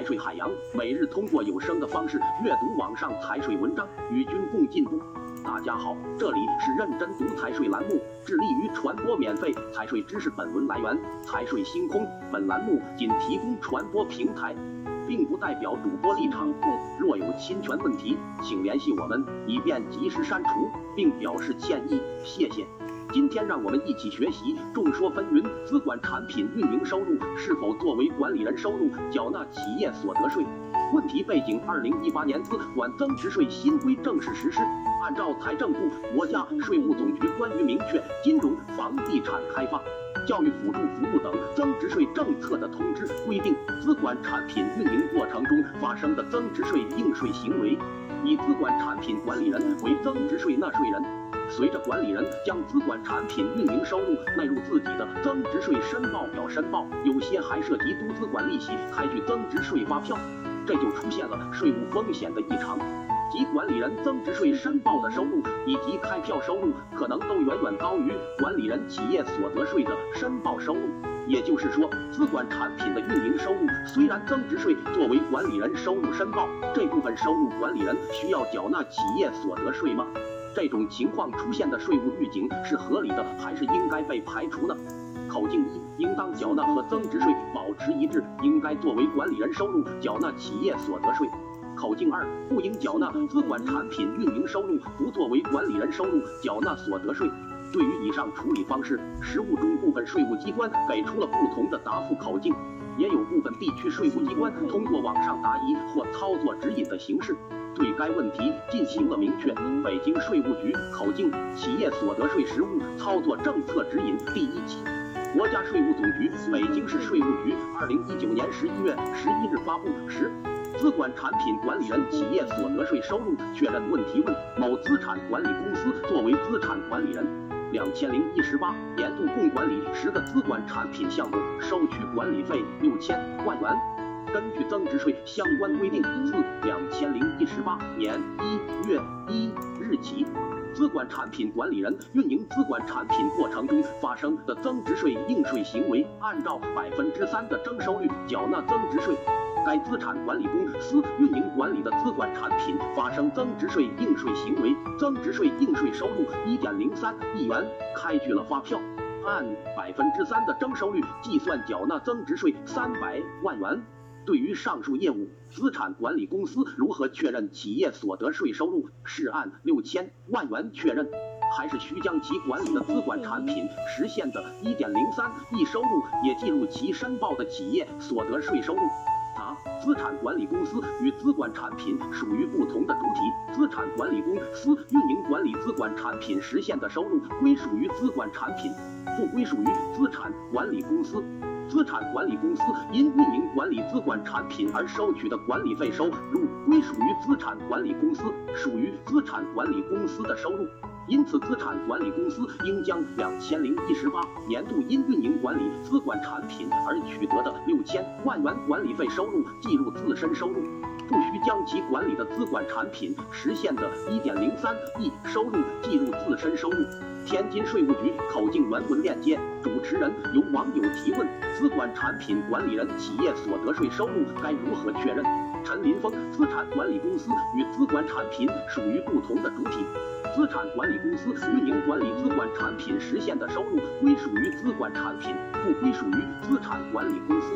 财税海洋每日通过有声的方式阅读网上财税文章，与君共进步。大家好，这里是认真读财税栏目，致力于传播免费财税知识。本文来源财税星空，本栏目仅提供传播平台，并不代表主播立场。若有侵权问题，请联系我们，以便及时删除，并表示歉意。谢谢。今天让我们一起学习。众说纷纭，资管产品运营收入是否作为管理人收入缴纳企业所得税？问题背景：二零一八年资管增值税新规正式实施。按照财政部、国家税务总局关于明确金融、房地产开发、教育辅助服务等增值税政策的通知规定，资管产品运营过程中发生的增值税应税行为，以资管产品管理人为增值税纳税人。随着管理人将资管产品运营收入纳入自己的增值税申报表申报，有些还涉及多资管利息开具增值税发票，这就出现了税务风险的异常，即管理人增值税申报的收入以及开票收入可能都远远高于管理人企业所得税的申报收入。也就是说，资管产品的运营收入虽然增值税作为管理人收入申报，这部分收入管理人需要缴纳企业所得税吗？这种情况出现的税务预警是合理的，还是应该被排除呢？口径一，应当缴纳和增值税保持一致，应该作为管理人收入缴纳企业所得税。口径二，不应缴纳资管产品运营收入，不作为管理人收入缴纳所得税。对于以上处理方式，实务中部分税务机关给出了不同的答复口径，也有部分地区税务机关通过网上答疑或操作指引的形式。对该问题进行了明确。北京税务局口径企业所得税实务操作政策指引第一期，国家税务总局北京市税务局二零一九年十一月十一日发布。十、资管产品管理人企业所得税收入确认问题问：某资产管理公司作为资产管理人，两千零一十八年度共管理十个资管产品项目，收取管理费六千万元。根据增值税相关规定，自两千零一十八年一月一日起，资管产品管理人运营资管产品过程中发生的增值税应税行为，按照百分之三的征收率缴纳增值税。该资产管理公司运营管理的资管产品发生增值税应税行为，增值税应税收入一点零三亿元，开具了发票，按百分之三的征收率计算缴纳增值税三百万元。对于上述业务，资产管理公司如何确认企业所得税收入？是按六千万元确认，还是需将其管理的资管产品实现的一点零三亿收入也计入其申报的企业所得税收入？答：资产管理公司与资管产品属于不同的主体，资产管理公司运营管理资管产品实现的收入归属于资管产品，不归属于资产管理公司。资产管理公司因运营管产品而收取的管理费收入，归属于资产管理公司，属于资产管理公司的收入。因此，资产管理公司应将两千零一十八年度因运营管理资管产品而取得的六千万元管理费收入计入自身收入，不需将其管理的资管产品实现的一点零三亿收入计入自身收入。天津税务局口径原文链接，主持人有网友提问：资管产品管理人企业所得税收入该如何确认？陈林峰：资产管理公司与资管产品属于不同的主体，资产管理公司运营管理资管产品实现的收入归属于资管产品，不归属于资产管理公司。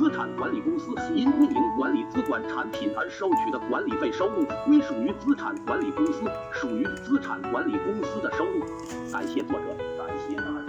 资产管理公司因运营管理资管产品而收取的管理费收入归属于资产管理公司，属于资产管理公司的收入。感谢作者，感谢大家。